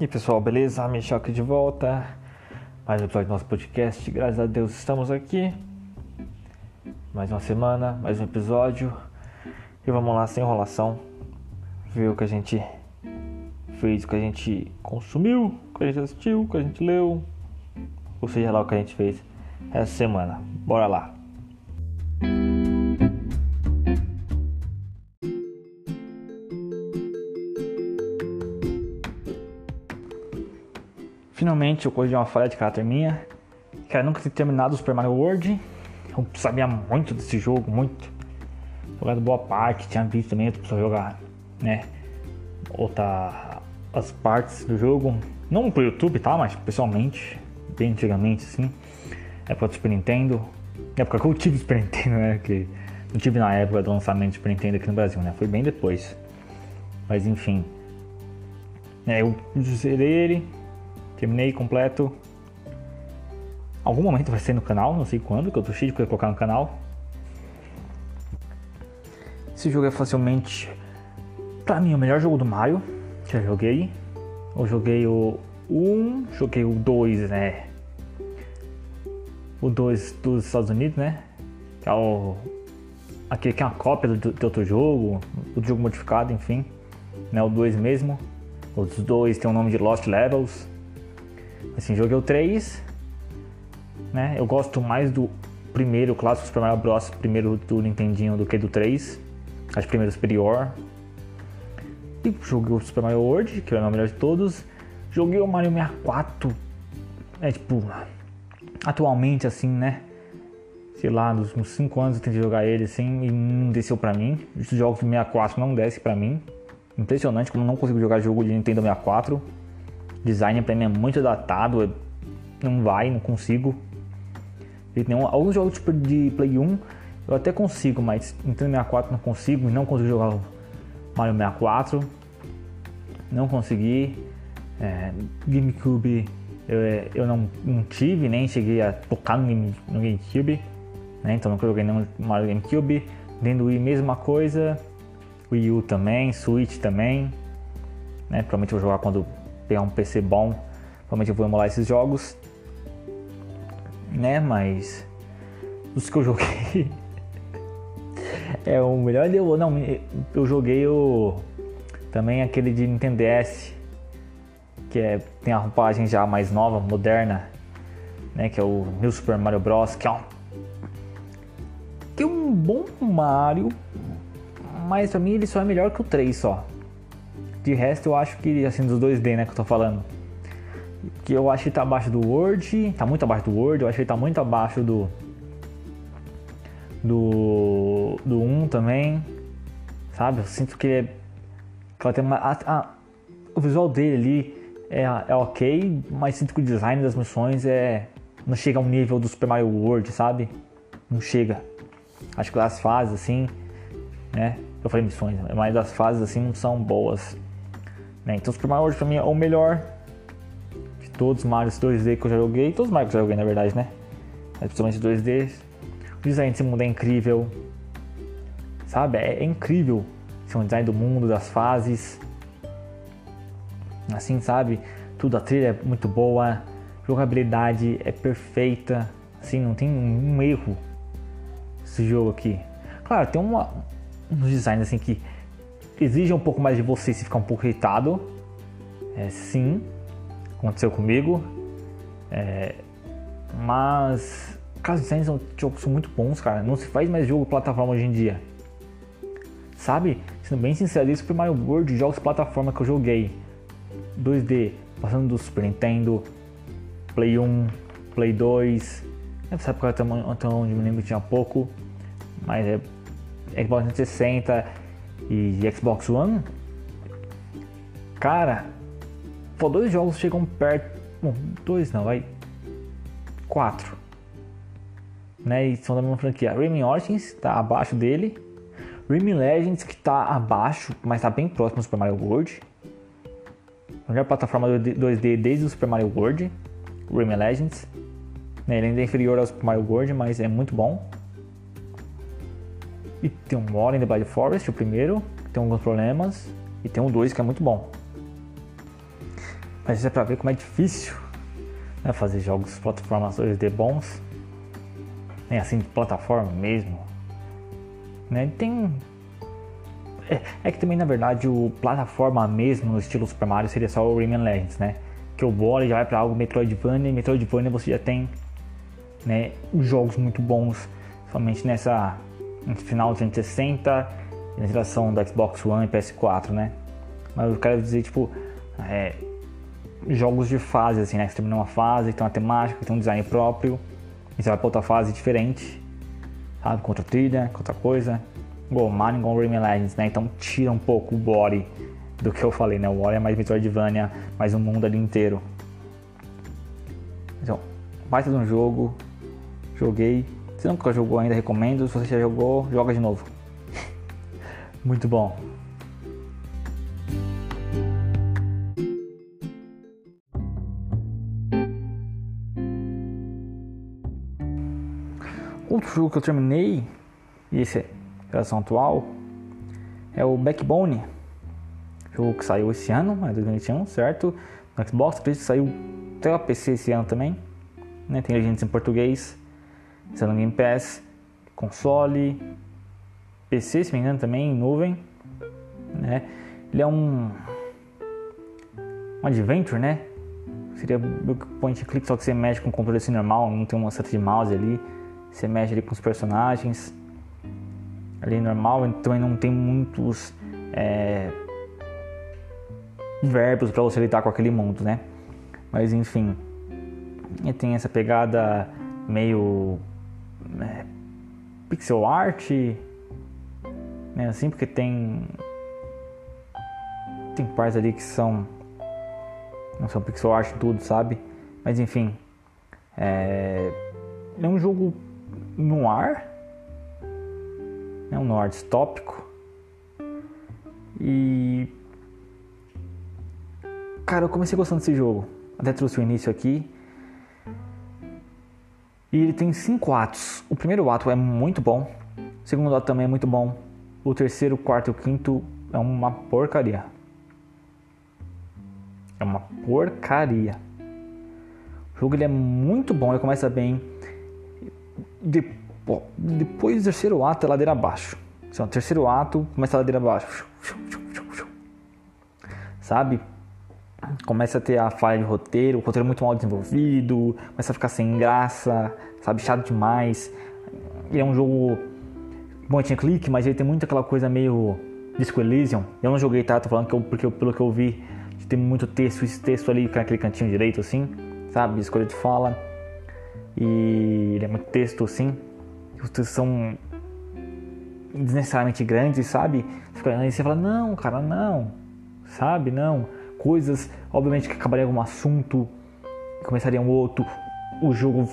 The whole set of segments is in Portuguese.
E pessoal, beleza? Michel aqui de volta. Mais um episódio do nosso podcast. Graças a Deus estamos aqui. Mais uma semana, mais um episódio. E vamos lá, sem enrolação. Ver o que a gente fez, o que a gente consumiu, o que a gente assistiu, o que a gente leu. Ou seja lá o que a gente fez essa semana. Bora lá. Finalmente eu corrigi uma falha de caráter minha. Cara, nunca tinha terminado o Super Mario World. Eu sabia muito desse jogo, muito. Jogado boa parte, tinha visto também outra pessoa jogar, né? Outra as partes do jogo. Não pro YouTube, tá? Mas pessoalmente, bem antigamente, assim. Época do Super Nintendo. Época que eu tive Super Nintendo, né? Que não tive na época do lançamento do Super Nintendo aqui no Brasil, né? Foi bem depois. Mas enfim. É, eu zerei ele, Terminei completo. Algum momento vai ser no canal, não sei quando, que eu tô cheio de colocar no canal. Esse jogo é facilmente, pra mim, o melhor jogo do Mario que eu joguei. Eu joguei o 1, joguei o 2, né? O 2 dos Estados Unidos, né? Que é o. Aqui que é uma cópia do, do outro jogo, do jogo modificado, enfim. Né? O 2 mesmo. Os dois tem o nome de Lost Levels. Assim, joguei o 3, né? Eu gosto mais do primeiro, clássico Super Mario Bros. Primeiro do Nintendinho do que do 3. Acho primeiro superior. E joguei o Super Mario World, que é o melhor de todos. Joguei o Mario 64. É tipo. Atualmente, assim, né? Sei lá, nos uns 5 anos eu tentei jogar ele assim e não desceu pra mim. Os jogos do 64 não desce pra mim. Impressionante como não consigo jogar jogo de Nintendo 64 design pra mim é muito datado, não vai, não consigo. Nenhum, alguns jogos tipo de Play 1 eu até consigo, mas Nintendo 64 não consigo, não consigo jogar Mario 64, não consegui. É, GameCube eu, eu não, não, tive, nem cheguei a tocar no, Game, no GameCube, né? então nunca joguei no Mario GameCube. Dentro do Wii, mesma coisa. Wii U também, Switch também. Né? Provavelmente vou jogar quando pegar um PC bom, provavelmente eu vou emular esses jogos, né? Mas os que eu joguei é o melhor deu não, eu joguei o também aquele de Nintendo DS que é, tem a roupagem já mais nova, moderna, né? Que é o New Super Mario Bros. Que é um, que é um bom Mario, mas pra mim ele só é melhor que o 3 só. De resto, eu acho que, assim, dos 2D, né, que eu tô falando. Que eu acho que tá abaixo do Word, tá muito abaixo do Word, eu acho que tá muito abaixo do. Do. Do 1 também. Sabe? Eu sinto que. Que ela tem uma. A, a, o visual dele ali é, é ok, mas sinto que o design das missões é. Não chega ao nível do Super Mario World, sabe? Não chega. Acho que as fases, assim, né? Eu falei missões, mas as fases, assim, não são boas. Né? Então Super Mario World pra mim é o melhor de todos os Marios 2D que eu já joguei. Todos os Marios que eu já joguei na verdade, né? Mas principalmente 2D. O design desse mundo é incrível. Sabe? É, é incrível. É um design do mundo, das fases. Assim, sabe? Tudo, a trilha é muito boa. Jogabilidade é perfeita. Assim, não tem um, um erro esse jogo aqui. Claro, tem uma, uns designs assim que exige um pouco mais de você se ficar um pouco irritado. É, sim, aconteceu comigo. É, mas os designs são, jogos são muito bons, cara. Não se faz mais jogo plataforma hoje em dia. Sabe? Sendo bem sincero, isso foi Mario World, jogos plataforma que eu joguei. 2D, passando do Super Nintendo, Play 1, Play 2. Nessa época até onde me lembro tinha pouco. Mas é Xbox 360 e Xbox One, cara, pô, dois jogos chegam perto. Bom, dois não, vai. Quatro. Né? E são da mesma franquia. Rayman Origins tá abaixo dele. Rayman Legends que tá abaixo, mas tá bem próximo do Super Mario World. A melhor plataforma 2D desde o Super Mario World. Rayman Legends. Né? Ele ainda é inferior ao Super Mario World, mas é muito bom. E tem um War in the Blind Forest, o primeiro, que tem alguns problemas. E tem um 2 que é muito bom. Mas isso é pra ver como é difícil né, fazer jogos plataformas 2D bons. Nem assim de plataforma mesmo. Né? Tem. É, é, que também na verdade o plataforma mesmo no estilo Super Mario seria só o Rayman Legends, né? Que o Bora já vai para algo Metroidvania e Metroidvania você já tem né, jogos muito bons, somente nessa no final de 360 na geração do Xbox One e PS4, né? Mas eu quero dizer, tipo, é, jogos de fase, assim, né? Você termina uma fase, tem uma temática, tem um design próprio, e você vai pra outra fase diferente, sabe? Com outra trilha, com outra coisa. Bom, Mario igual Rayman Legends, né? Então tira um pouco o body do que eu falei, né? O body é mais Metroidvania, mais um mundo ali inteiro. Então, baita de um jogo, joguei. Se nunca jogou ainda, recomendo. Se você já jogou, joga de novo. Muito bom. Outro jogo que eu terminei, e esse é geração atual, é o Backbone. Jogo que saiu esse ano, é 2021, certo? No Xbox, acredito que saiu até o PC esse ano também. Né? Tem legendas em português, sendo Game Pass, console, PC, se me engano, também em nuvem. Né? Ele é um, um adventure, né? Seria point click, só que você mexe com o controle assim normal, não tem uma seta de mouse ali. Você mexe ali com os personagens. Ali normal, também não tem muitos é, verbos para você lidar com aquele mundo, né? Mas enfim, tem essa pegada meio é, pixel art, né? Assim, porque tem tem partes ali que são não são pixel art tudo, sabe? Mas enfim, é, é um jogo no ar, é um noir distópico e cara, eu comecei gostando desse jogo. Até trouxe o início aqui. E ele tem cinco atos. O primeiro ato é muito bom. O segundo ato também é muito bom. O terceiro, quarto e o quinto é uma porcaria. É uma porcaria. O jogo ele é muito bom, ele começa bem. De, depois do terceiro ato é ladeira abaixo. Assim, o terceiro ato começa a ladeira abaixo. Sabe? Começa a ter a falha de roteiro, o roteiro é muito mal desenvolvido, começa a ficar sem graça, sabe? Chato demais. Ele é um jogo tinha clique, mas ele tem muito aquela coisa meio Disco Elysium. Eu não joguei, tá? Tô falando que eu, porque eu, pelo que eu vi, tem muito texto, esse texto ali naquele cantinho direito, assim, sabe? Escolha de fala. E ele é muito texto, assim. Os textos são desnecessariamente grandes, sabe? Aí você fala, não, cara, não. Sabe? Não. Coisas, obviamente, que acabariam em algum assunto, começaria um outro. O jogo,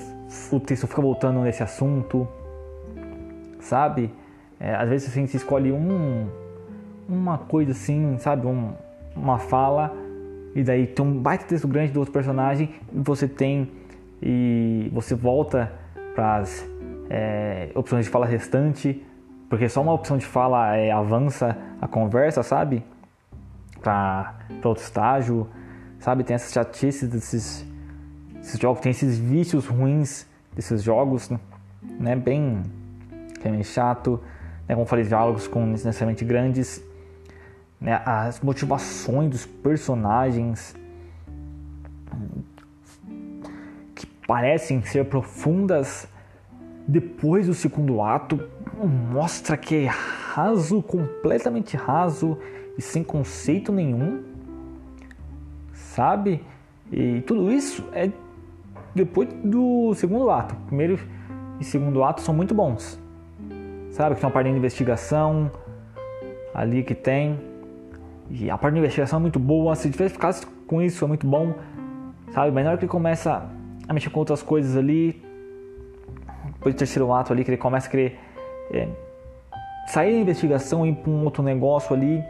o texto fica voltando nesse assunto, sabe? É, às vezes assim, você escolhe um, uma coisa assim, sabe? Um, uma fala, e daí tem um baita texto grande do outro personagem, e você tem. E você volta para as é, opções de fala restante, porque só uma opção de fala é, avança a conversa, sabe? Para outro estágio, sabe? Tem essas chatices desses, desses jogos, tem esses vícios ruins desses jogos, né? Bem, que é meio chato né, como falei, diálogos com necessariamente grandes, né, as motivações dos personagens que parecem ser profundas depois do segundo ato mostra que é raso, completamente raso e sem conceito nenhum, sabe? E tudo isso é depois do segundo ato. Primeiro e segundo ato são muito bons sabe? Que tem uma parte de investigação ali que tem. E a parte de investigação é muito boa. Se tivesse ficasse com isso, é muito bom, sabe? Mas na hora que ele começa a mexer com outras coisas ali, depois do terceiro ato ali, que ele começa a querer é, sair da investigação e ir para um outro negócio ali,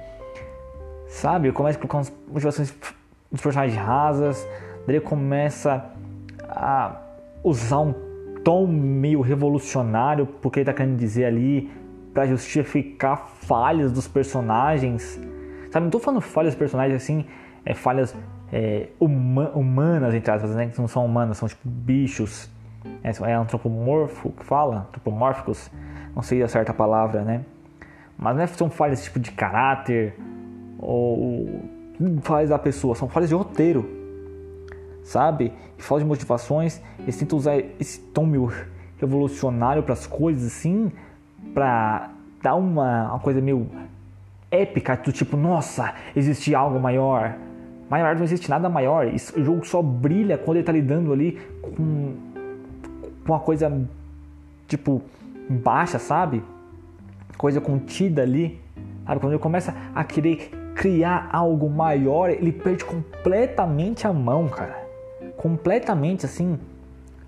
sabe? Começa a colocar umas motivações dos personagens rasas, ele começa a usar um tom meio revolucionário, porque ele está querendo dizer ali para justificar falhas dos personagens. Sabe, não estou falando falhas dos personagens assim, é, falhas é, uma, humanas, entre aspas, né? Que não são humanas, são tipo bichos. É, é antropomorfo que fala? Antropomórficos? Não sei a certa palavra, né? Mas não é, são falhas tipo de caráter ou falhas da pessoa, são falhas de roteiro, sabe? E de motivações. Eles tentam usar esse tom meio revolucionário para as coisas assim, para dar uma, uma coisa meio épica, do tipo, nossa, existe algo maior. Maior não existe nada maior. o jogo só brilha quando ele está lidando ali com, com uma coisa tipo baixa, sabe? Coisa contida ali. Sabe? Quando ele começa a querer criar algo maior, ele perde completamente a mão, cara. Completamente assim,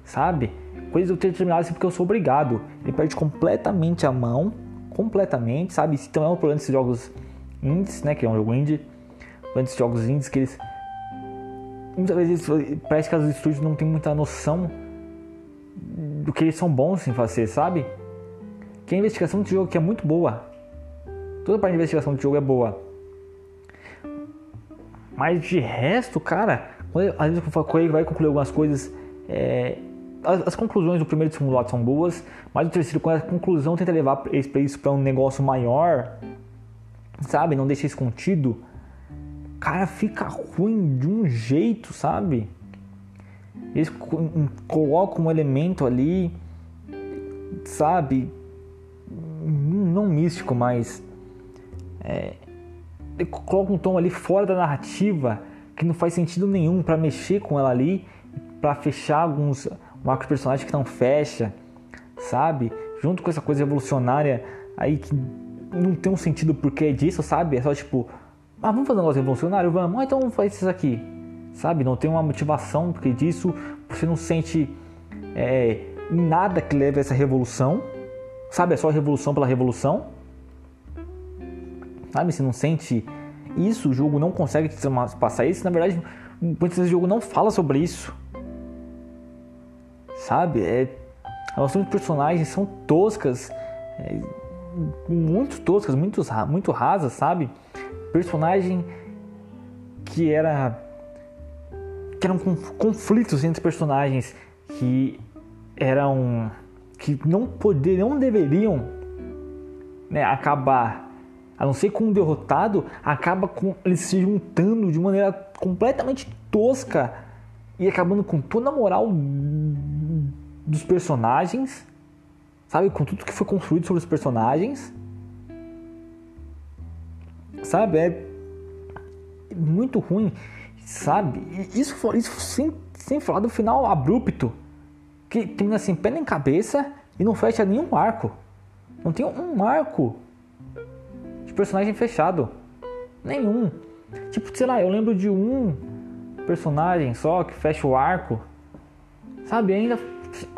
sabe? Coisa eu ter terminado assim porque eu sou obrigado. Ele perde completamente a mão, completamente, sabe? Também é um problema desses jogos indies, né? Que é um jogo indie. Desses jogos indies que eles. Muitas vezes parece que os estúdios não têm muita noção do que eles são bons em fazer, sabe? Que a investigação do jogo que é muito boa. Toda parte de investigação do jogo é boa. Mas de resto, cara, às vezes o Koei vai concluir algumas coisas. É, as, as, conclusões do primeiro e do segundo lado são boas, mas o terceiro, com a conclusão, tenta levar isso para um negócio maior, sabe? Não deixa escondido. Cara, fica ruim de um jeito, sabe? Eles colocam um elemento ali, sabe? Não místico, mas. É, coloca um tom ali fora da narrativa que não faz sentido nenhum para mexer com ela ali, para fechar alguns marcos personagens que não fecha, sabe? Junto com essa coisa revolucionária aí que não tem um sentido porquê disso, sabe? É só tipo, ah, vamos fazer um negócio revolucionário? Vamos, ah, então vamos fazer isso aqui, sabe? Não tem uma motivação porque disso, você não sente é, nada que leve a essa revolução, sabe? É só revolução pela revolução, sabe? Você não sente isso, o jogo não consegue passar isso. Na verdade, muitas vezes o jogo não fala sobre isso, sabe? É, as de personagens são toscas, é, muito toscas, muito, muito rasas, sabe? Personagem que era que eram conflitos entre personagens que eram que não poderiam, não deveriam né, acabar a não ser com um derrotado, acaba com eles se juntando de maneira completamente tosca e acabando com toda a moral dos personagens, sabe? Com tudo que foi construído sobre os personagens, sabe? É muito ruim, sabe? Isso, isso sem, sem falar do final abrupto, que termina assim, pé em cabeça e não fecha nenhum arco. Não tem um arco personagem fechado. Nenhum. Tipo, sei lá, eu lembro de um personagem só que fecha o arco. Sabe, ainda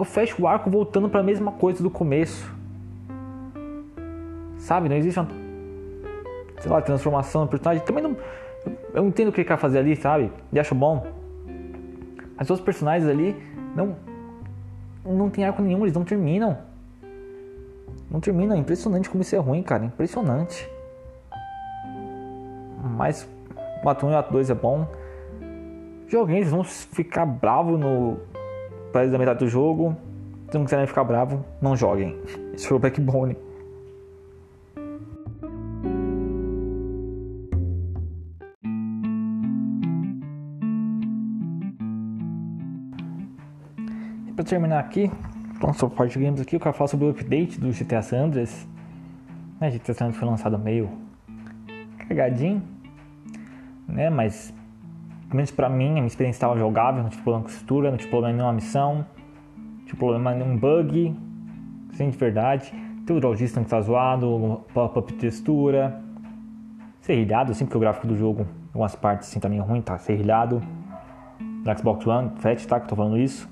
fecha o arco voltando para a mesma coisa do começo. Sabe, não existe uma sei lá, transformação do personagem. Também não eu entendo o que ele quer fazer ali, sabe? E acho bom. Mas os personagens ali não não tem arco nenhum, eles não terminam. Não terminam, é impressionante como isso é ruim, cara, impressionante. Mas o ato 1 e o ato 2 é bom. Joguem, eles vão ficar bravos no para da metade do jogo. Se não quiserem ficar bravo, não joguem. Esse foi o backbone. E para terminar aqui, nossa parte de games aqui, eu quero falar sobre o update do GTA San Andreas. Né, GTA San Andreas foi lançado meio cagadinho né? Mas, pelo menos pra mim, a minha experiência estava jogável, não tive problema com textura, não tive problema em nenhuma missão, não tive problema em nenhum bug, sem de verdade. Tem o draw que tá zoado, pop-up textura, serrilhado, assim, porque o gráfico do jogo, algumas partes, assim, também é ruim, tá serrilhado. No Xbox One, Fat, tá, que eu tô falando isso,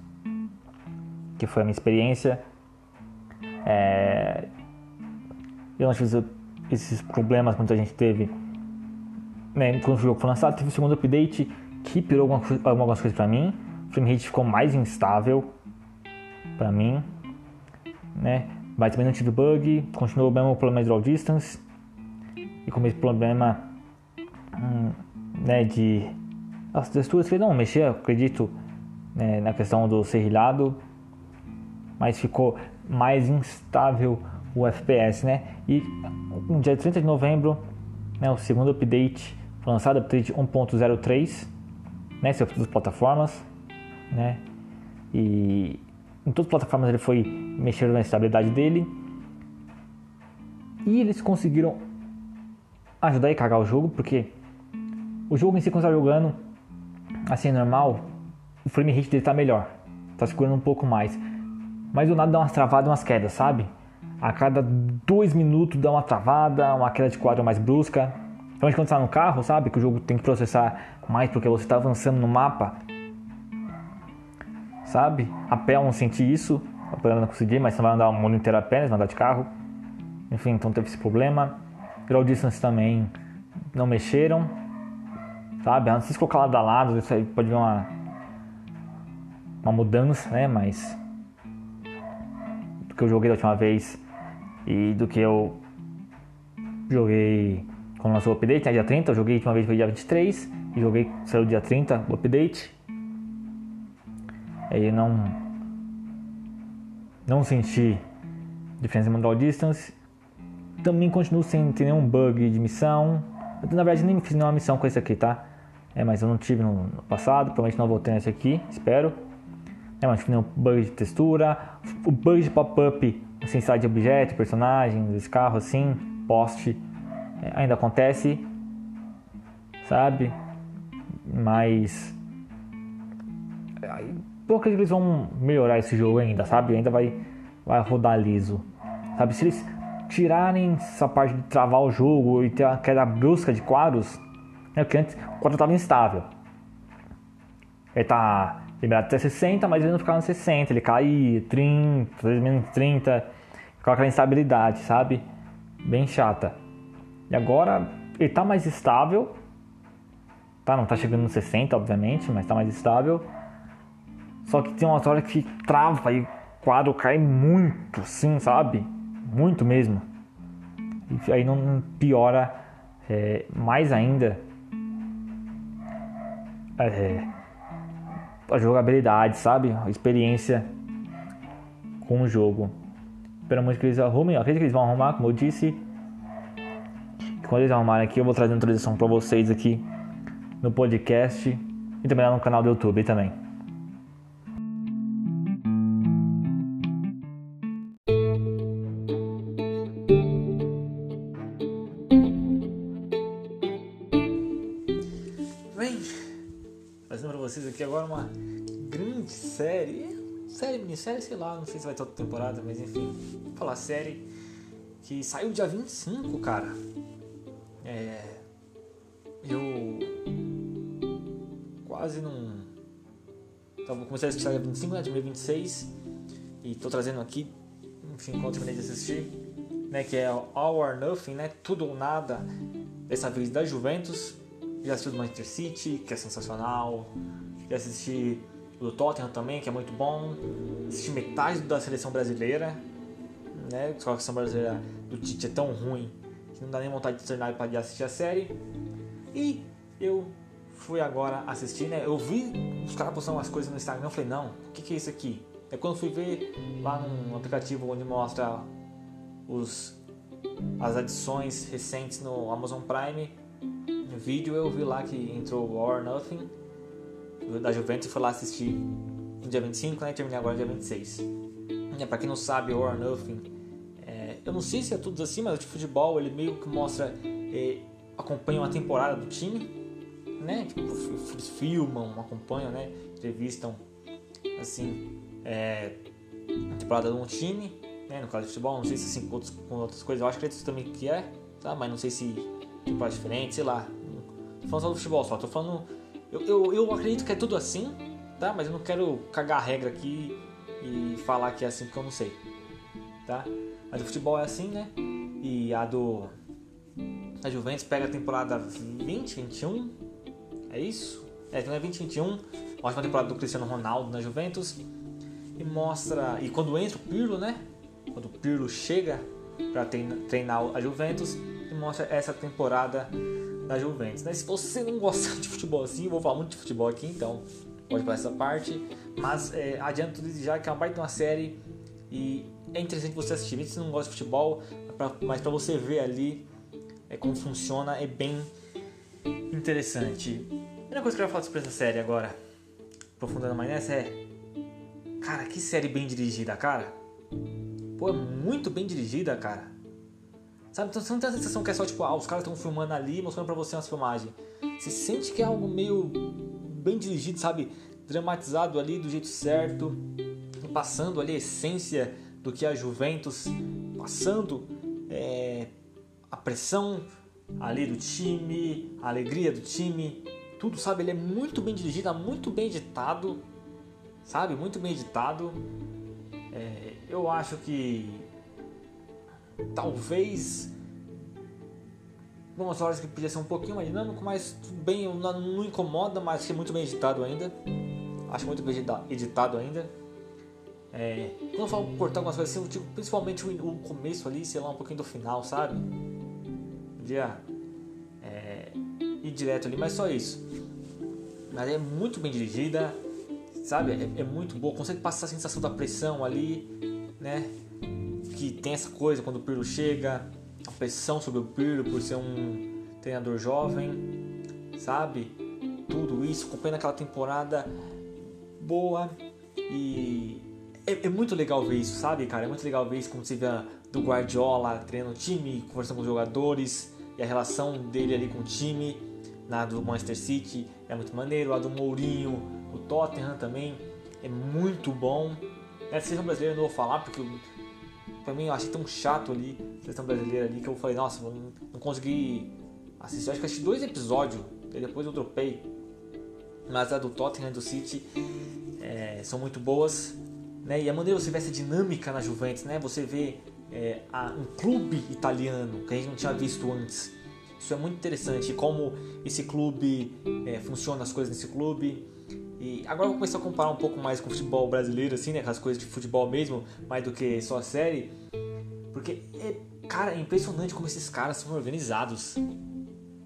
que foi a minha experiência. É... Eu não tive esses problemas que muita gente teve né, quando o jogo foi lançado, teve o segundo update que pirou algumas, algumas coisas pra mim. O frame rate ficou mais instável pra mim, né? Mas também não tive bug, continuou o mesmo problema de draw distance e com esse problema hum, né, de as texturas que não mexia, acredito, né, na questão do serrilhado, mas ficou mais instável o FPS, né? E no dia 30 de novembro, né, o segundo update lançado, update 1.03, né, todas as plataformas, né? E em todas as plataformas ele foi mexer na estabilidade dele. E eles conseguiram ajudar a cagar o jogo, porque o jogo em si, quando você tá jogando assim, normal, o frame rate dele tá melhor, tá segurando um pouco mais. Mas do nada dá umas travadas e umas quedas, sabe? A cada dois minutos dá uma travada, uma queda de quadro mais brusca. Então quando você tá no carro, sabe? Que o jogo tem que processar mais porque você está avançando no mapa. Sabe? A pé eu não senti isso. A não consegui, mas você vai andar o mundo inteiro a pé, vai andar de carro. Enfim, então teve esse problema. Draw distance também não mexeram. Sabe? Antes de colocar lado a lado, isso aí pode ver uma, uma mudança, né? Mas do que eu joguei da última vez e do que eu joguei quando lançou o update, né, dia 30, eu joguei a última vez foi dia 23 e joguei, saiu dia 30 o update. Aí não não senti diferença em Mandal Distance. Também continuo sem ter nenhum bug de missão. Eu, na verdade nem fiz nenhuma missão com esse aqui, tá? É, mas eu não tive no, no passado, provavelmente não vou ter nesse aqui, espero. É, mas nenhum bug de textura. O bug de pop-up site de objeto, personagens, carro assim, poste, ainda acontece, sabe? Mas eu que eles vão melhorar esse jogo ainda, sabe? Ainda vai, vai rodar liso, sabe? Se eles tirarem essa parte de travar o jogo e ter aquela brusca de quadros, é que antes o quadro estava instável. Ele tá liberado até 60, mas ele não ficava no 60, ele cai 30, às vezes menos 30, com aquela instabilidade, sabe? Bem chata. E agora ele tá mais estável, tá? Não tá chegando no 60, obviamente, mas tá mais estável. Só que tem uma hora que trava e o quadro cai muito, sim, sabe? Muito mesmo. E aí não piora é, mais ainda é, a jogabilidade, sabe? A experiência com o jogo. Espero muito que eles arrumem. Acredito que eles vão arrumar, como eu disse. Quando eles arrumarem aqui, eu vou trazer uma introdução para vocês aqui no podcast e também lá no canal do YouTube também. Bem, trazendo para vocês aqui agora uma grande série, série, minissérie, sei lá, não sei se vai ter outra temporada, mas enfim, vou falar série que saiu dia 25, cara. É, eu quase não. Então, comecei a assistir dia 25, né? Dia 26 e tô trazendo aqui, enfim, quando terminei de assistir, né? Que é All or Nothing, né? Tudo ou nada, dessa vez da Juventus já assisti o Manchester City, que é sensacional. Já assisti o do Tottenham também, que é muito bom. Assisti metade da seleção brasileira. Né? Só que a seleção brasileira do Tite é tão ruim que não dá nem vontade de treinar para assistir a série. E eu fui agora assistir, né? Eu vi os caras postando umas coisas no Instagram. Eu falei, não, o que, que é isso aqui? É quando fui ver lá num aplicativo onde mostra os, as adições recentes no Amazon Prime vídeo eu vi lá que entrou War Nothing da Juventus e fui lá assistir no dia 25, né? E terminei agora no dia 26. É, pra quem não sabe, War Nothing, eu não sei se é tudo assim, mas o de futebol ele meio que mostra, é, acompanha uma temporada do time, né? Tipo, eles filmam, acompanham, né? Entrevistam, assim, é, a temporada de um time, né? No caso de futebol, não sei se assim com, outros, com outras coisas, eu acho que é isso também que é, tá? Mas não sei se temporada diferente, sei lá, falando só do futebol só, tô falando. Eu, eu, eu acredito que é tudo assim, tá? Mas eu não quero cagar a regra aqui e falar que é assim porque eu não sei, tá? Mas o futebol é assim, né? E a do. A Juventus pega a temporada 20, 21, é isso? É, então é 20, 21, ótima temporada do Cristiano Ronaldo na Juventus e mostra. E quando entra o Pirlo, né? Quando o Pirlo chega para treinar a Juventus, e mostra essa temporada da Juventus. Né? Se você não gosta de futebol assim, eu vou falar muito de futebol aqui, então pode para essa parte. Mas é, adianto já que é uma baita uma série e é interessante você assistir. Mesmo se você não gosta de futebol, mas para você ver ali é, como funciona, é bem interessante. A primeira coisa que eu quero falar sobre essa série agora, aprofundando mais nessa, é. Cara, que série bem dirigida, cara. Pô, é muito bem dirigida, cara. Sabe, então você não tem a sensação que é só tipo, ah, os caras estão filmando ali, mostrando pra você umas filmagens. Você sente que é algo meio bem dirigido, sabe? Dramatizado ali do jeito certo, passando ali a essência do que é a Juventus, passando é, a pressão ali do time, a alegria do time, tudo, sabe? Ele é muito bem dirigido, muito bem editado, sabe? Muito bem editado. É, eu acho que talvez algumas horas que podia ser um pouquinho mais dinâmico, mas tudo bem, não, não incomoda, mas é muito bem editado ainda. Acho muito bem editado ainda. É, quando eu falo cortar algumas coisas assim, principalmente o, começo ali, sei lá, um pouquinho do final, sabe? Podia é, ir direto ali, mas só isso. Mas é muito bem dirigida, sabe? É, é muito boa, consegue passar a sensação da pressão ali, né? Que tem essa coisa quando o Pirlo chega, a pressão sobre o Pirlo por ser um treinador jovem, sabe? Tudo isso, acompanhando aquela temporada boa e é, é, muito legal ver isso, sabe, cara? É muito legal ver isso como você vê do Guardiola treinando o time, conversando com os jogadores e a relação dele ali com o time. Na do Manchester City é muito maneiro, a do Mourinho, o Tottenham também é muito bom. A seleção brasileira eu não vou falar porque eu, pra mim eu achei tão chato ali, a seleção brasileira ali, que eu falei, nossa, não, não consegui assistir. Eu acho que assisti dois episódios, e depois eu dropei. Mas a do Tottenham e do City é, são muito boas. Né? E a maneira você vê essa dinâmica na Juventus, né? Você vê é, a, um clube italiano que a gente não tinha visto antes. Isso é muito interessante, como esse clube é, funciona, as coisas nesse clube. E agora eu vou começar a comparar um pouco mais com o futebol brasileiro, assim, né? Com as coisas de futebol mesmo, mais do que só a série. Porque, é, cara, é impressionante como esses caras são organizados.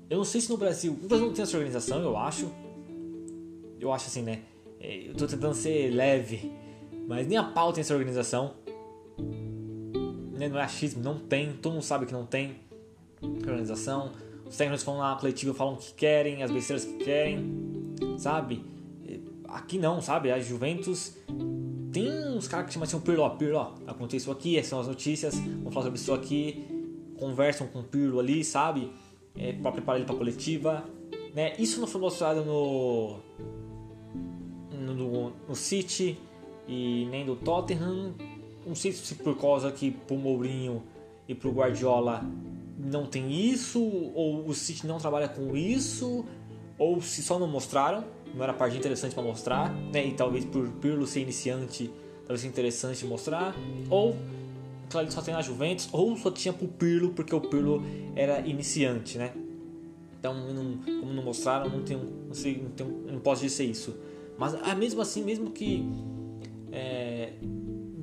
Eu não sei se no Brasil. No Brasil não tem essa organização, eu acho. Eu acho assim, né? É, eu tô tentando ser leve mas nem a pau tem essa organização. Né, não é achismo, não tem. Todo mundo sabe que não tem organização. Os técnicos vão na coletiva falam o que querem, as besteiras que querem, sabe? Aqui não, sabe? A Juventus tem uns caras que chamam assim, Pirlo, ó, Pirlo, ó, aconteceu aqui, essas são as notícias, vamos falar sobre isso aqui, conversam com o Pirlo ali, sabe? É, para preparar ele para coletiva, né? Isso não foi mostrado no, no, no City, e nem do Tottenham. Não sei se por causa que pro Mourinho e pro Guardiola não tem isso, ou o City não trabalha com isso, ou se só não mostraram, não era parte interessante para mostrar, né? E talvez por Pirlo ser iniciante, talvez seja interessante mostrar, ou claro, só tem na Juventus, ou só tinha pro Pirlo porque o Pirlo era iniciante, né? Então, não, como não mostraram, não tem, não, sei, não, tem, não posso dizer isso. Mas ah, mesmo assim, mesmo que é,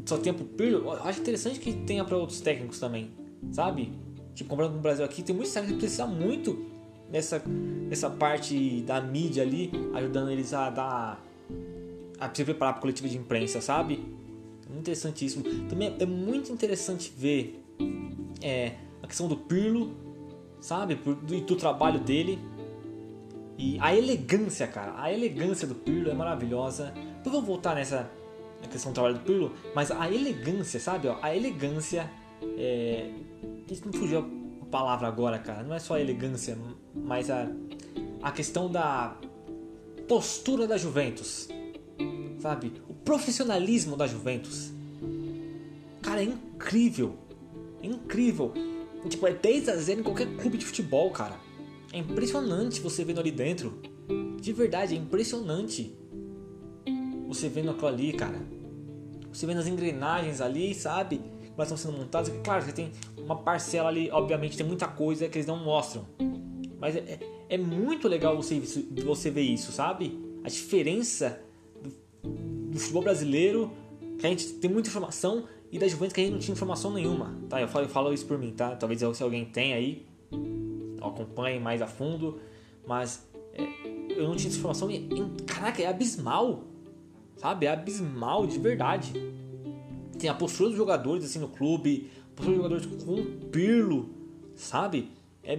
só tem pro Pirlo, eu acho interessante que tenha para outros técnicos também, sabe? Tipo, comprando no Brasil aqui, tem muitos técnicos que precisam muito nessa, nessa parte da mídia ali, ajudando eles a dar. a se preparar para coletiva de imprensa, sabe? É isso. Também é muito interessante ver é, a questão do Pirlo, sabe? Do, do trabalho dele. E a elegância, cara. A elegância do Pirlo é maravilhosa. Depois vou voltar nessa a questão do trabalho do Pirlo, mas a elegância, sabe? Ó, a elegância. É... Isso não fugiu a palavra agora, cara. Não é só a elegância, mas a, a questão da postura da Juventus, sabe? O profissionalismo da Juventus. Cara, é incrível. É incrível. Tipo, é 10 a 0 em qualquer clube de futebol, cara. É impressionante você vendo ali dentro. De verdade, é impressionante você vendo aquilo ali, cara. Você vendo as engrenagens ali, sabe? Elas estão sendo montadas. Claro, você tem uma parcela ali, obviamente, tem muita coisa que eles não mostram. Mas é, é, muito legal você, você ver isso, sabe? A diferença do, do futebol brasileiro, que a gente tem muita informação, e da Juventus que a gente não tinha informação nenhuma, tá? Eu falo, eu falo isso por mim, tá? Talvez se alguém tem aí, acompanhe mais a fundo, mas é, eu não tinha informação e, e, caraca, é abismal, sabe? É abismal de verdade. Tem a postura dos jogadores assim no clube, a postura dos jogadores com o Pirlo, sabe? É,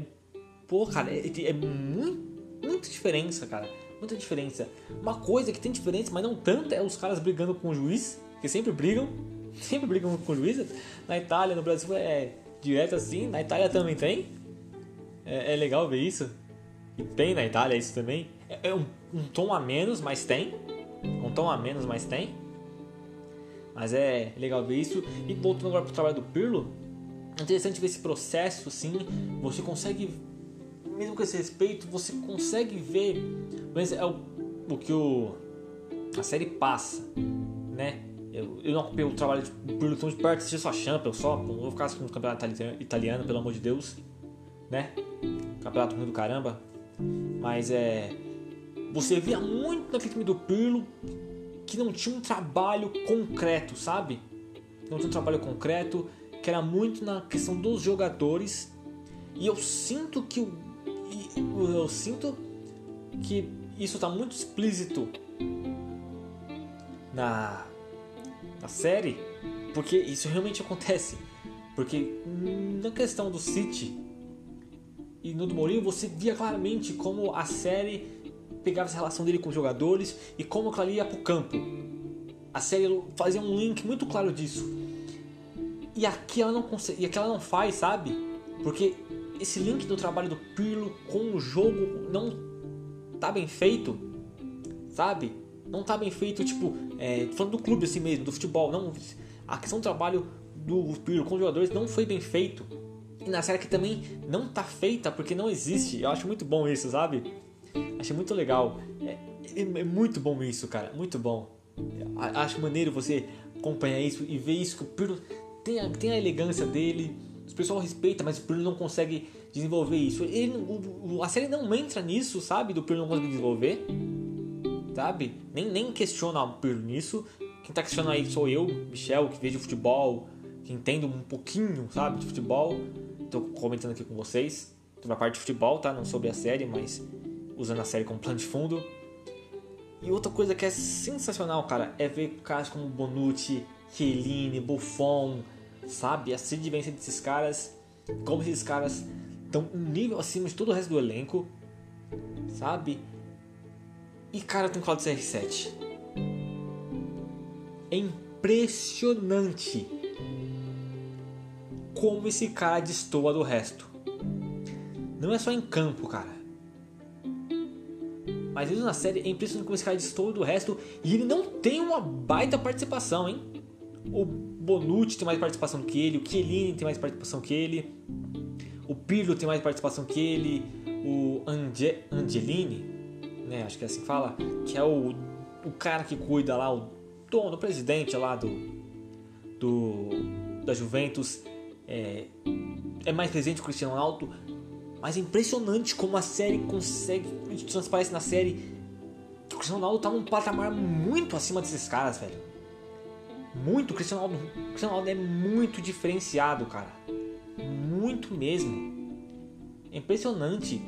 pô, cara, é, é muito, muita diferença, cara. Muita diferença. Uma coisa que tem diferença, mas não tanta, é os caras brigando com o juiz, que sempre brigam, sempre brigam com o juiz. Na Itália, no Brasil é direto assim, na Itália também tem. É, é legal ver isso. E tem na Itália isso também. É, é um, um, tom a menos, mas tem. Um tom a menos, mas tem. Mas é legal ver isso. E voltando agora pro trabalho do Pirlo, é interessante ver esse processo assim. Você consegue, mesmo com esse respeito, você consegue ver. Mas é o, o que o, a série passa, né? Eu, eu não acompanhei o trabalho do Pirlo tão de perto, assisti só a Champions, só. Não vou ficar no campeonato italiano, pelo amor de Deus, né? Campeonato ruim do caramba. Mas é. Você via muito naquele time do Pirlo que não tinha um trabalho concreto, sabe? Não tinha um trabalho concreto, que era muito na questão dos jogadores. E eu sinto que eu, eu sinto que isso está muito explícito na, na série, porque isso realmente acontece. Porque na questão do City e no do Mourinho você via claramente como a série pegava essa relação dele com os jogadores e como ela ia pro campo. A série fazia um link muito claro disso. E aqui ela não consegue, e aqui ela não faz, sabe? Porque esse link do trabalho do Pirlo com o jogo não tá bem feito, sabe? Não tá bem feito, tipo, é, falando do clube assim mesmo, do futebol, não. A questão do trabalho do Pirlo com os jogadores não foi bem feito. E na série que também não tá feita porque não existe. Eu acho muito bom isso, sabe? Achei muito legal. É, é, é muito bom isso, cara. Muito bom. Acho maneiro você acompanhar isso e ver isso que o Pirlo tem a, tem a elegância dele. O pessoal respeita, mas o Pirlo não consegue desenvolver isso. Ele, o, a série não entra nisso, sabe? Do Pirlo não conseguir desenvolver. Sabe? Nem, nem questiona o Pirlo nisso. Quem tá questionando aí sou eu, Michel, que vejo futebol, que entendo um pouquinho, sabe, de futebol tô comentando aqui com vocês sobre a parte de futebol, tá? Não sobre a série, mas usando a série como plano de fundo. E outra coisa que é sensacional, cara, é ver caras como Bonucci, Chiellini, Buffon, sabe? A vivência desses caras, como esses caras estão um nível acima de todo o resto do elenco, sabe? E cara, tem falar do CR7. É impressionante como esse cara destoa do resto. Não é só em campo, cara. Mas mesmo na série é impressionante como esse cara destoa do resto e ele não tem uma baita participação, hein? O Bonucci tem mais participação que ele, o Chiellini tem mais participação que ele, o Pirlo tem mais participação que ele, o Ange Angelini, né, acho que é assim que fala, que é o, o cara que cuida lá, o dono, o presidente lá do, do da Juventus, é, é mais presente o Cristiano Ronaldo, mas é impressionante como a série consegue, transparece na série que o Cristiano Ronaldo tá num patamar muito acima desses caras, velho. Muito, o Cristiano Ronaldo, o Cristiano Ronaldo é muito diferenciado, cara. Muito mesmo. É impressionante.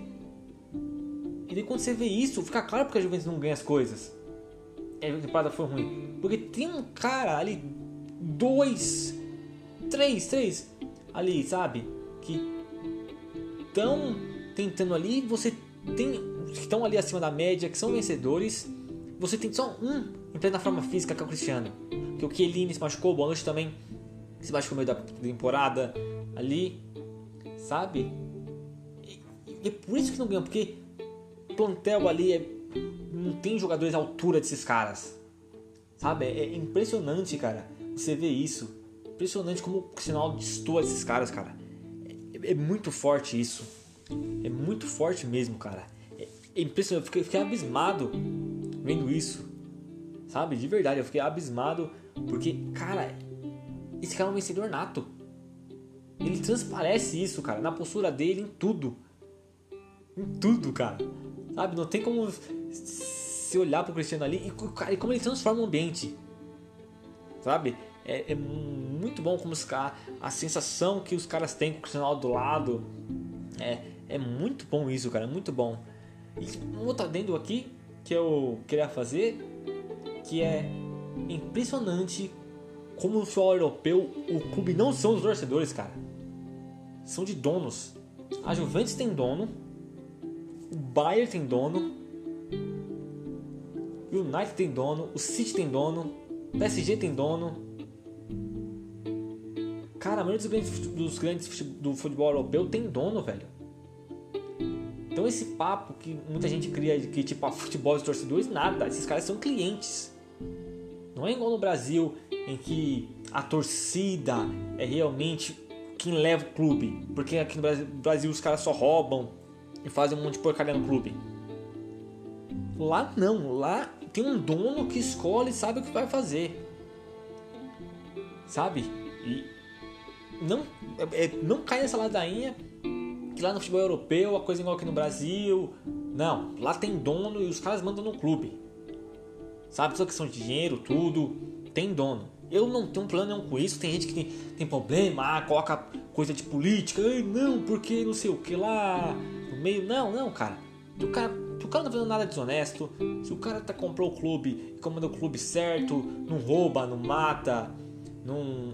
E daí quando você vê isso, fica claro porque a Juventus não ganha as coisas. É, a temporada foi ruim. Porque tem um cara ali, dois, três, três, ali, sabe? Que estão tentando ali, você tem que estão ali acima da média, que são vencedores. Você tem só um em plena forma física, que é o Cristiano. Que o Chiellini se machucou, o Bonucci também se machucou no meio da temporada ali, sabe? E, e é por isso que não ganham, porque plantel ali é, não tem jogadores à altura desses caras. Sabe? É, é impressionante, cara, você vê isso. Impressionante como o Cristiano destoa esses caras, cara. É, é, muito forte isso. É muito forte mesmo, cara. É, é impressionante. Eu fiquei, fiquei abismado vendo isso. Sabe? De verdade, eu fiquei abismado. Porque, cara, esse cara é um vencedor nato. Ele transparece isso, cara, na postura dele, em tudo. Em tudo, cara. Sabe? Não tem como se olhar pro Cristiano ali e, cara, e como ele transforma o ambiente. Sabe? É, é muito bom como os caras, a sensação que os caras têm com o Cristiano do lado é, É muito bom isso, cara, muito bom. E um outro adendo aqui que eu queria fazer, que é impressionante como no futebol europeu o clube não são dos torcedores, cara. São de donos. A Juventus tem dono, o Bayern tem dono, o United tem dono, o City tem dono, o PSG tem dono. Cara, a maioria dos grandes, dos grandes do futebol europeu tem dono, velho. Então esse papo que muita gente cria de que tipo a futebol de torcedores, nada. Esses caras são clientes. Não é igual no Brasil em que a torcida é realmente quem leva o clube. Porque aqui no Brasil os caras só roubam e fazem um monte de porcaria no clube. Lá não, lá tem um dono que escolhe e sabe o que vai fazer. Sabe? E não, é, não cai nessa ladainha que lá no futebol europeu a coisa é igual aqui no Brasil. Não, lá tem dono e os caras mandam no clube. Sabe? Só questão de dinheiro, tudo. Tem dono. Eu não tenho um plano nenhum com isso. Tem gente que tem, tem problema, ah, coloca coisa de política. Não, porque não sei o que lá no meio. Não, não, cara. O cara, o cara não tá fazendo nada desonesto. Se o cara tá, comprou o clube e comanda o clube certo, não rouba, não mata,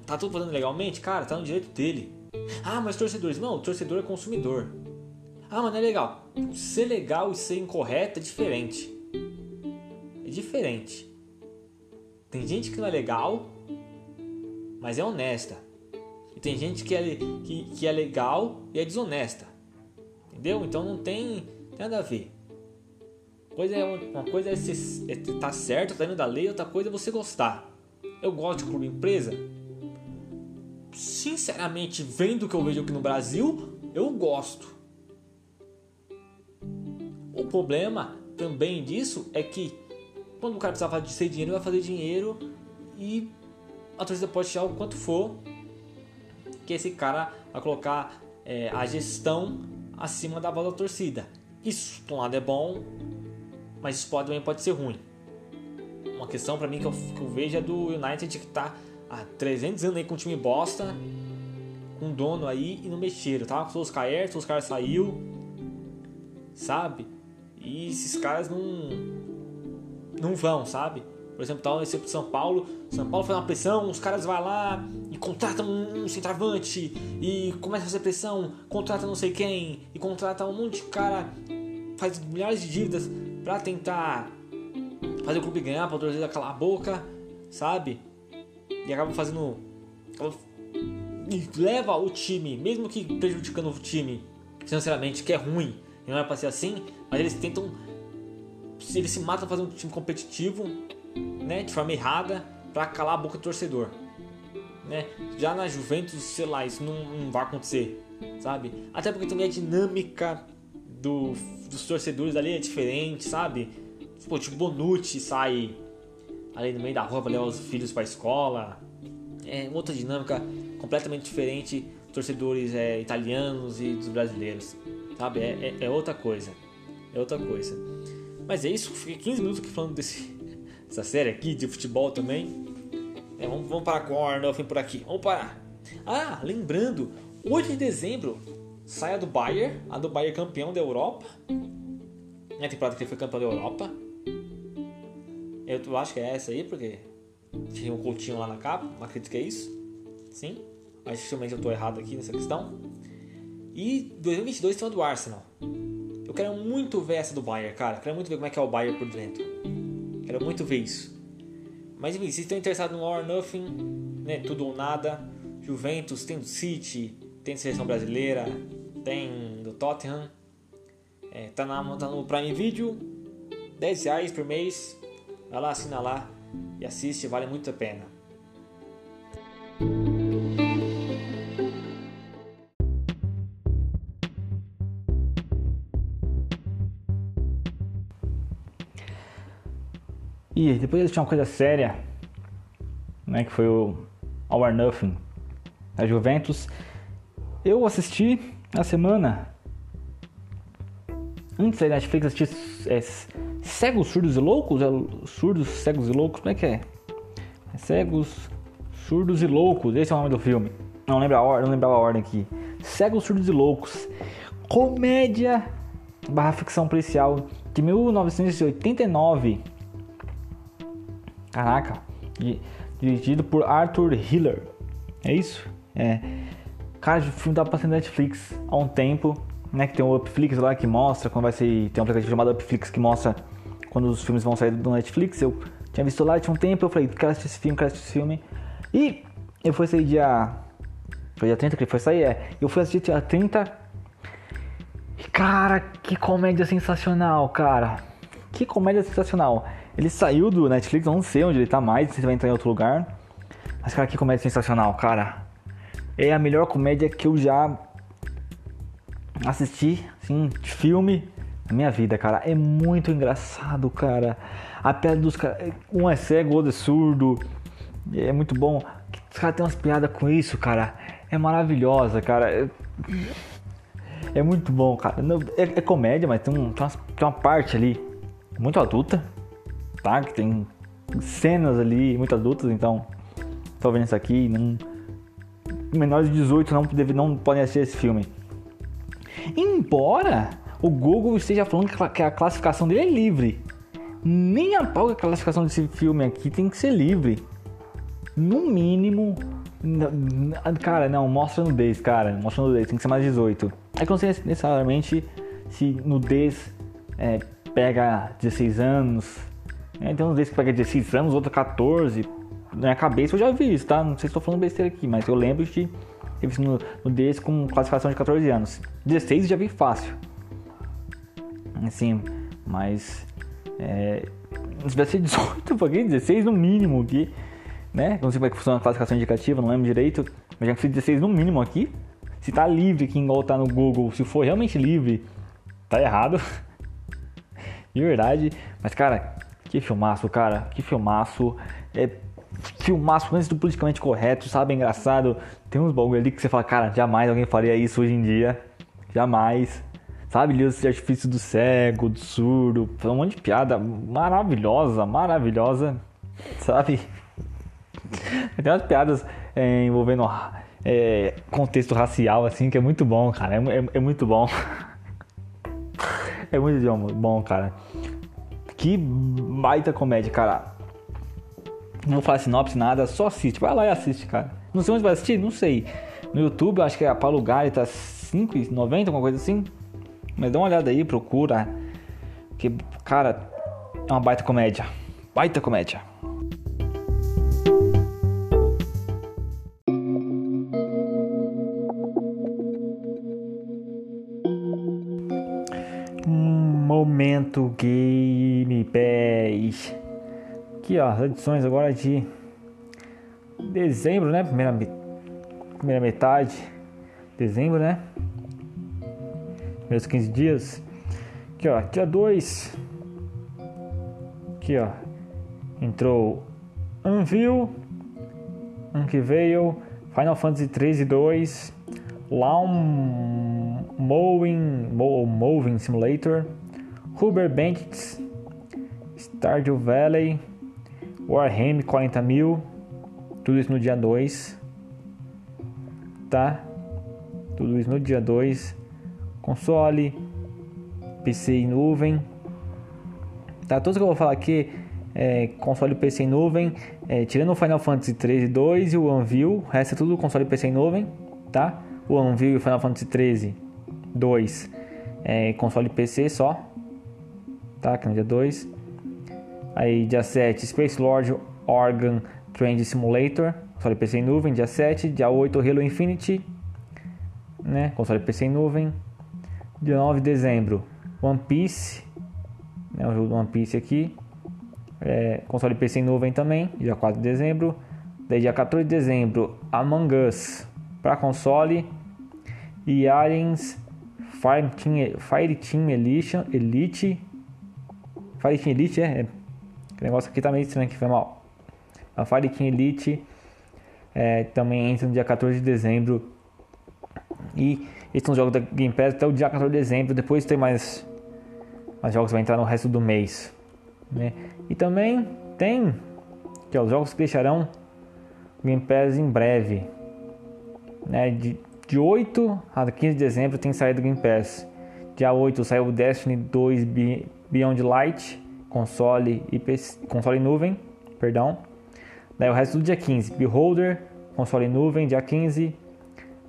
tá tudo fazendo legalmente, cara, tá no direito dele. Ah, mas torcedores. Não, torcedor é consumidor. Ah, mas não é legal. Ser legal e ser incorreto é diferente. É diferente. Tem gente que não é legal, mas é honesta. E tem gente que é, que, que é legal e é desonesta. Entendeu? Então não tem, tem nada a ver. Coisa é, uma coisa é estar é tá certo, tá indo da lei, outra coisa é você gostar. Eu gosto de clube empresa, sinceramente, vendo o que eu vejo aqui no Brasil, eu gosto. O problema também disso é que quando o cara precisava de ser dinheiro, vai fazer dinheiro e a torcida pode tirar o quanto for que esse cara vai colocar é, a gestão acima da voz da torcida. Isso, por um lado, é bom, mas isso pode, também pode ser ruim. Uma questão para mim que eu, que eu vejo é do United que está há 300 anos aí com um time bosta, com um dono aí e não mexeram. Tava com os caras, os caras saiu, sabe? E esses caras não não vão, sabe? Por exemplo, tá nesse São Paulo, São Paulo faz uma pressão, os caras vão lá e contratam um centroavante e começa a fazer pressão, contrata não sei quem e contrata um monte de cara, faz milhares de dívidas para tentar fazer o clube ganhar, para torcida calar a boca, sabe? e acaba fazendo. e leva o time, mesmo que prejudicando o time financeiramente, que é ruim, e não é pra ser assim, mas eles tentam. Eles se matam fazendo um time competitivo, né, de forma errada, para calar a boca do torcedor. Né? Já na Juventus, sei lá, isso não, não vai acontecer, sabe? Até porque também a dinâmica do, dos torcedores ali é diferente, sabe? Pô, tipo, Bonucci sai ali no meio da rua para levar os filhos para a escola. É outra dinâmica completamente diferente torcedores é, italianos e dos brasileiros, sabe? É, é, é, outra coisa, é outra coisa. Mas é isso, fiquei 15 minutos aqui falando desse, dessa série aqui de futebol também. É, vamos, vamos parar com o Arnold por aqui, vamos parar. Ah, lembrando, 8 de dezembro sai a do Bayern, a do Bayern campeão da Europa. É a temporada que ele foi campeão da Europa. Eu acho que é essa aí, porque tinha um Coutinho lá na capa, acredito que é isso. Sim, mas dificilmente eu estou errado aqui nessa questão. E 2022 tem uma do Arsenal. Eu quero muito ver essa do Bayern, cara. Quero muito ver como é que é o Bayern por dentro. Quero muito ver isso. Mas enfim, se estão interessados no All or Nothing, né, tudo ou nada, Juventus, tem do City, tem da seleção brasileira, tem do Tottenham. É, tá, na, tá no Prime Video, 10 reais por mês, Vai lá, assina lá e assiste, vale muito a pena. E depois eles tinham uma coisa séria, né, que foi o All or Nothing da Juventus. Eu assisti na semana antes da Netflix assistir é, Cegos, Surdos e Loucos? É, surdos, Cegos e Loucos? Como é que é? é? Cegos, Surdos e Loucos. Esse é o nome do filme. Não lembro a ordem, não lembrava a ordem aqui. Cegos, Surdos e Loucos. comédia barra ficção policial de 1989. Caraca, dirigido por Arthur Hiller. É isso? É. Cara, o filme tava passando na Netflix há um tempo, né? Que tem o Upflix lá que mostra quando vai ser. Tem um aplicativo chamado Upflix que mostra quando os filmes vão sair do Netflix. Eu tinha visto lá, tinha um tempo, eu falei, quero assistir esse filme, quero assistir esse filme. E eu fui sair dia. Foi dia 30 que ele foi sair? É. Eu fui assistir dia 30. E cara, que comédia sensacional, cara. Que comédia sensacional. Ele saiu do Netflix, eu não sei onde ele tá mais, não sei se vai entrar em outro lugar. Mas cara, que comédia sensacional, cara. É a melhor comédia que eu já assisti, assim, de filme minha vida, cara. É muito engraçado, cara. A piada dos caras. Um é cego, outro é surdo. É muito bom. Os caras têm umas piadas com isso, cara. É maravilhosa, cara. É, é muito bom, cara. É, é comédia, mas tem, um, tem, uma, tem uma parte ali muito adulta, tá? Que tem cenas ali muito adultas, então. Tô vendo isso aqui, não. Menores de 18 não, deve, não podem assistir esse filme. Embora o Google esteja falando que a classificação dele é livre. Nem a pau que a classificação desse filme aqui tem que ser livre. No mínimo. Cara, não, mostra nudez, cara. Mostra nudez, tem que ser mais 18. É que não sei necessariamente se nudez é, pega 16 anos. É, tem nudez que pega 16 anos, outra 14. Na minha cabeça eu já vi isso, tá? Não sei se estou falando besteira aqui, mas eu lembro de ter visto nudez com classificação de 14 anos. 16 já vi fácil. Assim, mas é, se tivesse 18, paguei 16 no mínimo aqui, né? Não sei como é que funciona a classificação indicativa, não lembro direito, mas já que 16 no mínimo aqui. Se tá livre aqui igual tá no Google, se for realmente livre, tá errado. De verdade. Mas, cara, que filmaço, cara. Que filmaço. É filmaço antes do politicamente correto, sabe? É engraçado. Tem uns bagulho ali que você fala, cara, jamais alguém faria isso hoje em dia. Jamais. Sabe, luz de artifício do cego, do surdo, um monte de piada maravilhosa, maravilhosa, sabe? Tem umas piadas é, envolvendo é, contexto racial, assim, que é muito bom, cara. É, é, é muito bom. é muito bom, cara. Que baita comédia, cara. Não vou falar sinopse, nada, só assiste. Vai lá e assiste, cara. Não sei onde vai assistir, não sei. No YouTube, acho que é para lugar, tá 5,90, alguma coisa assim. Mas dá uma olhada aí, procura. Que, cara, é uma baita comédia. Baita comédia. Momento Game Pass. Aqui ó, as edições agora de dezembro, né? Primeira, primeira metade. Dezembro, né? Primeiros 15 dias. Aqui ó, dia 2. Aqui ó. Entrou Anvil, que veio, Final Fantasy 3 e 2, Lawn Mowing, Mowing Simulator, Huber Bandits, Stardew Valley, Warhammer 40 mil, tudo isso no dia 2, tá? Tudo isso no dia 2 console, PC em nuvem. Tá, tudo que eu vou falar aqui é console PC em nuvem, é, tirando o Final Fantasy 13 2 e o Anvil, o resto é tudo console PC em nuvem, tá? O Anvil e o Final Fantasy 13 2 é console PC só, tá? Que no dia 2. Aí dia 7, Space Lord Organ Trend Simulator, console PC em nuvem, dia 7, dia 8, Halo Infinite, né? Console PC em nuvem. Dia 9 de dezembro, One Piece, né, o jogo do One Piece aqui. É, console PC em nuvem também, dia 4 de dezembro. Daí dia 14 de dezembro, Among Us para console. E Aliens Fireteam, Fireteam Elite, Elite. Fireteam Elite, é, é. O negócio aqui tá meio estranho, que foi mal. A Fireteam Elite é, também entra no dia 14 de dezembro. E esses são os jogos da Game Pass até o dia 14 de dezembro. Depois tem mais, mais jogos que vai entrar no resto do mês. Né? E também tem que os jogos que deixarão Game Pass em breve. Né? De, De 8 a 15 de dezembro tem saído Game Pass. Dia 8 saiu o Destiny 2 Beyond Light, console e PC, console nuvem, perdão. Daí o resto do dia 15, Beholder, console nuvem, dia 15.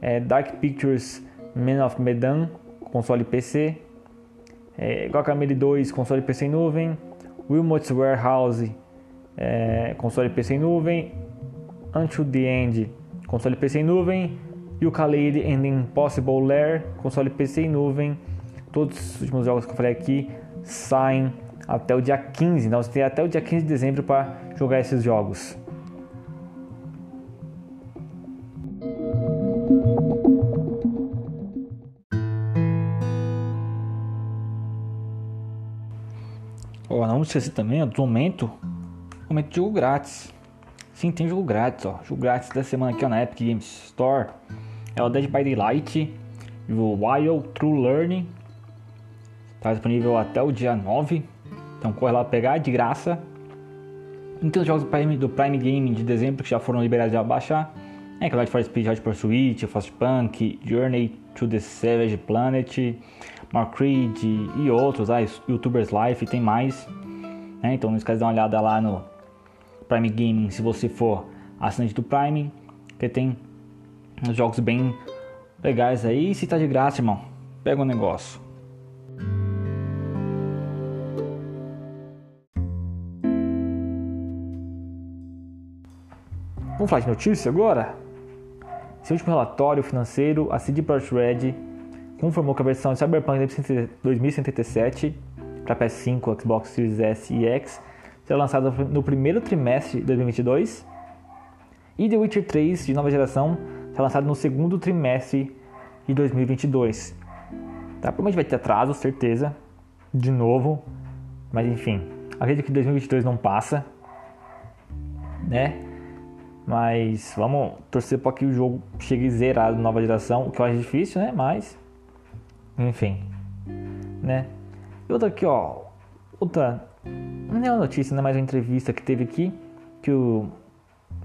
É, Dark Pictures Man of Medan, console PC. É, Guacamole 2, console PC em nuvem. Wilmot's Warehouse, é, console PC em nuvem. Until the End, console PC em nuvem. E Khalid and Impossible Lair, console PC em nuvem. Todos os últimos jogos que eu falei aqui saem até o dia 15. Então você tem até o dia 15 de dezembro para jogar esses jogos. Não esqueci também, do momento, momento de jogo grátis. Sim, tem jogo grátis, ó. Jogo grátis da semana aqui ó, na Epic Games Store. É o Dead by Daylight, o Wild True Learning. Está disponível até o dia 9. Então corre lá pegar de graça. E tem os jogos do Prime, do Prime Game de dezembro que já foram liberados já baixar. É que Light for Speed, Hot Pursuit, Punk, Journey to the Savage Planet, Mark Creed e outros, ah, YouTubers Life, tem mais. Né? Então não esquece de dar uma olhada lá no Prime Gaming se você for assinante do Prime, que tem uns jogos bem legais aí. E se tá de graça, irmão, pega o um negócio. Vamos falar de notícia agora? Seu último relatório financeiro, a CD Projekt Red confirmou que a versão de Cyberpunk 2077 para PS5, Xbox Series S e X será lançada no primeiro trimestre de 2022 e The Witcher 3 de nova geração será lançado no segundo trimestre de 2022. Tá? Provavelmente vai ter atraso, certeza, de novo, mas enfim, acredito que 2022 não passa, né? Mas vamos torcer para que o jogo chegue zerado nova geração, o que eu acho difícil, né? Mas enfim, né? E outra aqui, ó, outra não é uma notícia, né, mas uma entrevista que teve aqui que o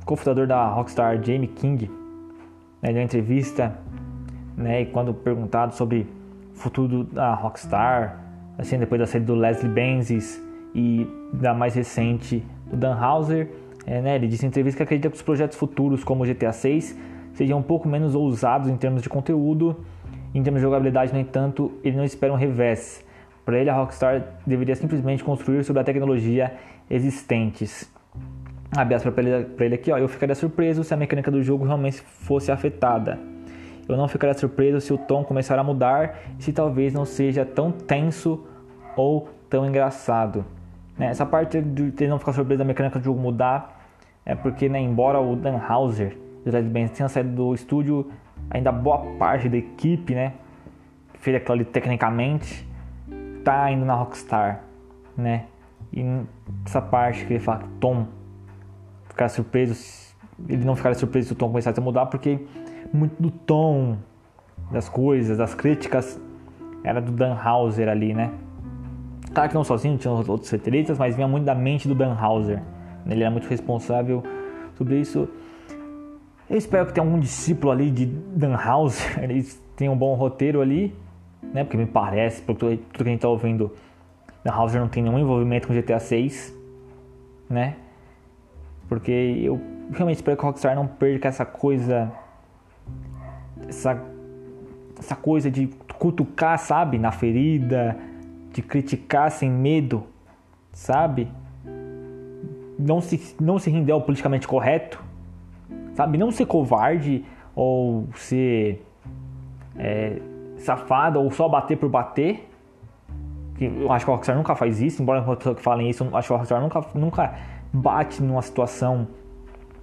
cofundador da Rockstar, Jamie King, né, deu uma entrevista, né, e quando perguntado sobre o futuro da Rockstar, assim, depois da série do Leslie Benzies e da mais recente do Dan Houser, é, né, ele disse em entrevista que acredita que os projetos futuros como o GTA 6 sejam um pouco menos ousados em termos de conteúdo, em termos de jogabilidade, no entanto, ele não espera um revés para ele, a Rockstar deveria simplesmente construir sobre a tecnologia existentes. Abre para ele, aqui, ó. Eu ficaria surpreso se a mecânica do jogo realmente fosse afetada. Eu não ficaria surpreso se o tom começar a mudar e se talvez não seja tão tenso ou tão engraçado. Né? Essa parte de ele não ficar surpreso da mecânica do jogo mudar é porque, né, embora o Dan Houser e o saído do estúdio, ainda boa parte da equipe, né, fez aquilo ali tecnicamente, tá indo na Rockstar, né? E essa parte que ele fala que Tom ficar surpreso, ele não ficaria surpreso se o tom começasse a mudar, porque muito do tom das coisas, das críticas, era do Dan Houser ali, né? Claro que não sozinho, tinha outros roteiristas, mas vinha muito da mente do Dan Houser. Ele era muito responsável sobre isso. Eu espero que tenha algum discípulo ali de Dan Houser, eles tenham um bom roteiro ali né? Porque me parece, por tudo, que a gente está ouvindo, a Hauser não tem nenhum envolvimento com GTA 6, né? Porque eu realmente espero que a Rockstar não perca essa coisa, essa, essa coisa de cutucar, sabe, na ferida, de criticar sem medo, sabe? Não se, não se render ao politicamente correto, sabe? Não ser covarde ou ser é, safada ou só bater por bater. Que eu acho que a Rockstar nunca faz isso, embora que falem isso, eu acho que a Rockstar nunca, nunca bate numa situação.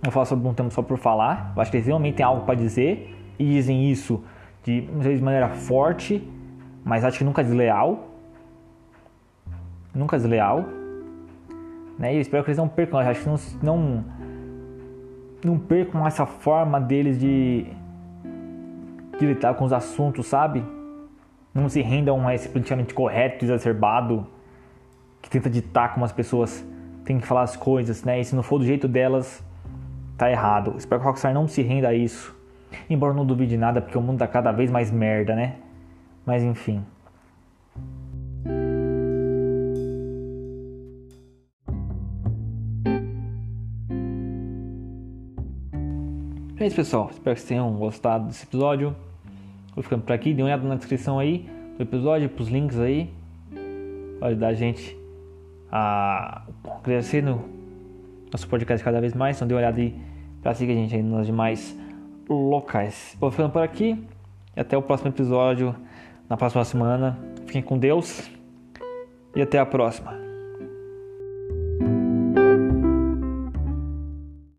Eu falo sobre um tema só por falar. Eu acho que eles realmente têm algo para dizer e dizem isso de, de maneira forte, mas acho que nunca desleal. Nunca desleal. Né? E eu espero que eles não percam. Acho que não, não, não percam essa forma deles de de lidar com os assuntos, sabe? Não se rendam a esse politicamente correto, exacerbado, que tenta ditar como as pessoas têm que falar as coisas, né? E se não for do jeito delas, tá errado. Espero que o Rockstar não se renda a isso. Embora eu não duvide nada, porque o mundo tá cada vez mais merda, né? Mas enfim. É isso, pessoal. Espero que vocês tenham gostado desse episódio. Vou ficando por aqui. Dê uma olhada na descrição aí do episódio, pros links aí. Pode ajudar a gente a crescer no nosso podcast cada vez mais. Então dê uma olhada aí pra seguir a gente aí nos demais locais. Vou ficando por aqui. E até o próximo episódio na próxima semana. Fiquem com Deus. E até a próxima.